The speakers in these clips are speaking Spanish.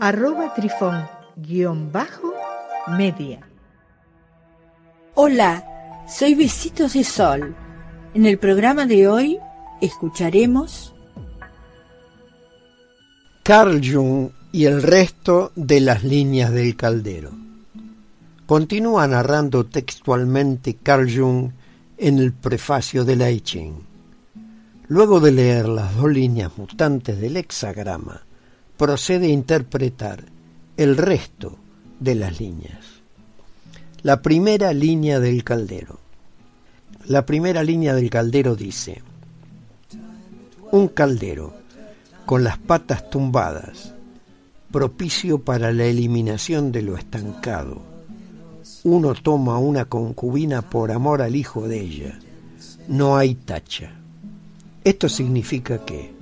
arroba trifón guion bajo media. Hola, soy Besitos de Sol. En el programa de hoy escucharemos Carl Jung y el resto de las líneas del caldero. Continúa narrando textualmente Carl Jung en el prefacio de la I Ching. Luego de leer las dos líneas mutantes del hexagrama, procede a interpretar el resto de las líneas. La primera línea del caldero. La primera línea del caldero dice, un caldero con las patas tumbadas, propicio para la eliminación de lo estancado. Uno toma una concubina por amor al hijo de ella. No hay tacha. Esto significa que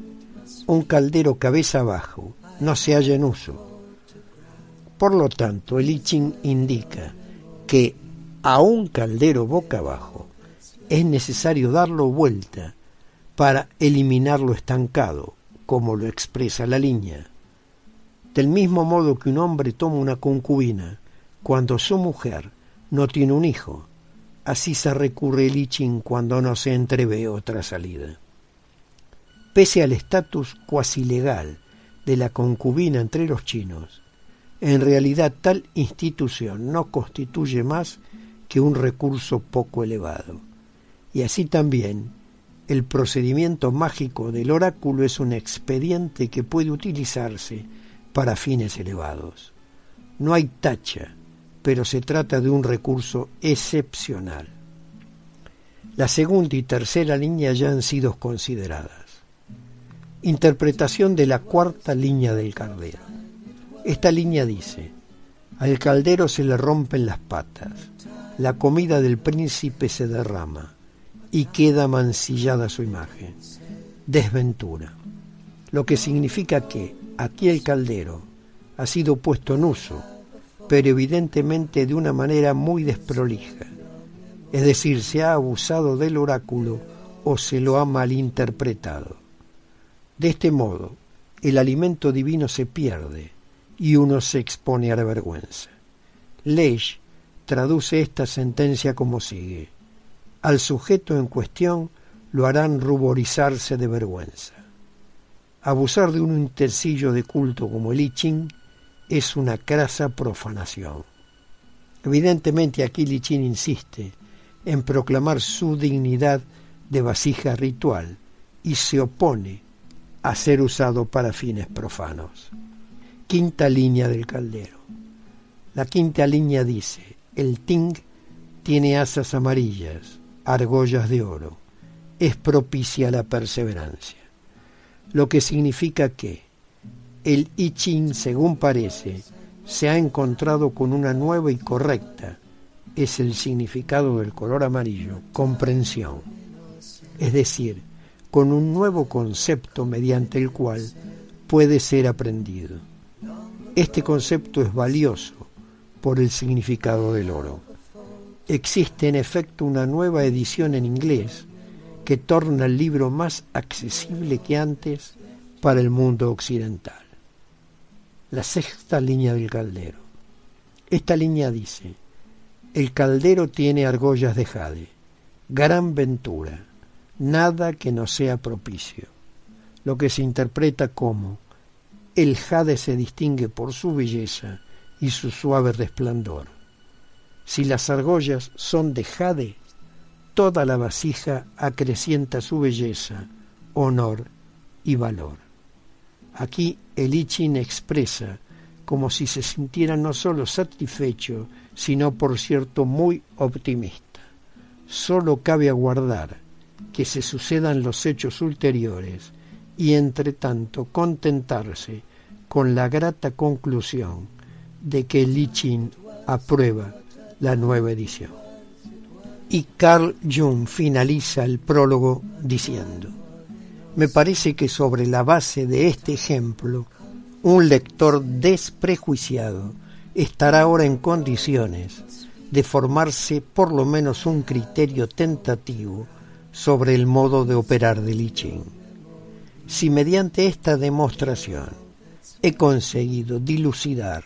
un caldero cabeza abajo no se halla en uso. Por lo tanto, el I Ching indica que a un caldero boca abajo es necesario darlo vuelta para eliminar lo estancado, como lo expresa la línea. Del mismo modo que un hombre toma una concubina cuando su mujer no tiene un hijo, así se recurre el I Ching cuando no se entrevé otra salida. Pese al estatus cuasi legal de la concubina entre los chinos, en realidad tal institución no constituye más que un recurso poco elevado. Y así también, el procedimiento mágico del oráculo es un expediente que puede utilizarse para fines elevados. No hay tacha, pero se trata de un recurso excepcional. La segunda y tercera línea ya han sido consideradas. Interpretación de la cuarta línea del caldero. Esta línea dice, al caldero se le rompen las patas, la comida del príncipe se derrama y queda mancillada su imagen. Desventura. Lo que significa que aquí el caldero ha sido puesto en uso, pero evidentemente de una manera muy desprolija. Es decir, se ha abusado del oráculo o se lo ha malinterpretado. De este modo, el alimento divino se pierde y uno se expone a la vergüenza. Leish traduce esta sentencia como sigue. Al sujeto en cuestión lo harán ruborizarse de vergüenza. Abusar de un utensilio de culto como el I es una crasa profanación. Evidentemente aquí Li Ching insiste en proclamar su dignidad de vasija ritual y se opone a ser usado para fines profanos. Quinta línea del caldero. La quinta línea dice, el ting tiene asas amarillas, argollas de oro, es propicia la perseverancia, lo que significa que el I Ching, según parece, se ha encontrado con una nueva y correcta, es el significado del color amarillo, comprensión. Es decir, con un nuevo concepto mediante el cual puede ser aprendido. Este concepto es valioso por el significado del oro. Existe en efecto una nueva edición en inglés que torna el libro más accesible que antes para el mundo occidental. La sexta línea del caldero. Esta línea dice, el caldero tiene argollas de jade, gran ventura, nada que no sea propicio, lo que se interpreta como el jade se distingue por su belleza y su suave resplandor. Si las argollas son de jade, toda la vasija acrecienta su belleza, honor y valor. Aquí el I expresa como si se sintiera no solo satisfecho, sino por cierto muy optimista. Solo cabe aguardar que se sucedan los hechos ulteriores y entre tanto contentarse con la grata conclusión de que Li Chin aprueba la nueva edición. Y Carl Jung finaliza el prólogo diciendo, me parece que sobre la base de este ejemplo, un lector desprejuiciado estará ahora en condiciones de formarse por lo menos un criterio tentativo sobre el modo de operar de Li Ching. Si mediante esta demostración he conseguido dilucidar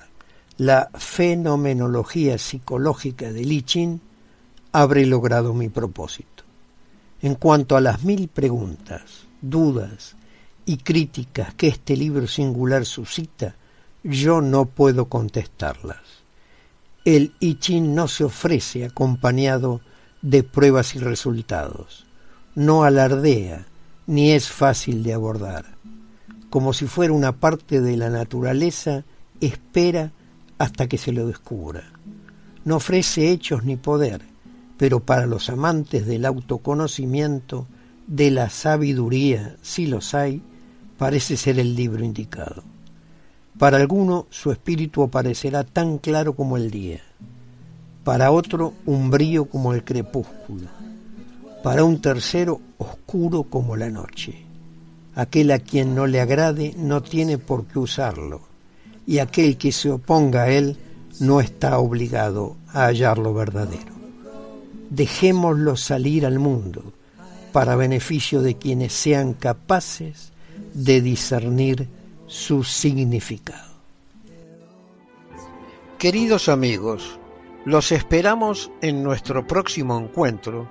la fenomenología psicológica de Li Ching, habré logrado mi propósito. En cuanto a las mil preguntas, dudas y críticas que este libro singular suscita, yo no puedo contestarlas. El I Ching no se ofrece acompañado de pruebas y resultados, no alardea ni es fácil de abordar. Como si fuera una parte de la naturaleza, espera hasta que se lo descubra. No ofrece hechos ni poder, pero para los amantes del autoconocimiento, de la sabiduría, si los hay, parece ser el libro indicado. Para alguno su espíritu aparecerá tan claro como el día, para otro un brillo como el crepúsculo, para un tercero oscuro como la noche. Aquel a quien no le agrade no tiene por qué usarlo, y aquel que se oponga a él no está obligado a hallar lo verdadero. Dejémoslo salir al mundo para beneficio de quienes sean capaces de discernir su significado. Queridos amigos, los esperamos en nuestro próximo encuentro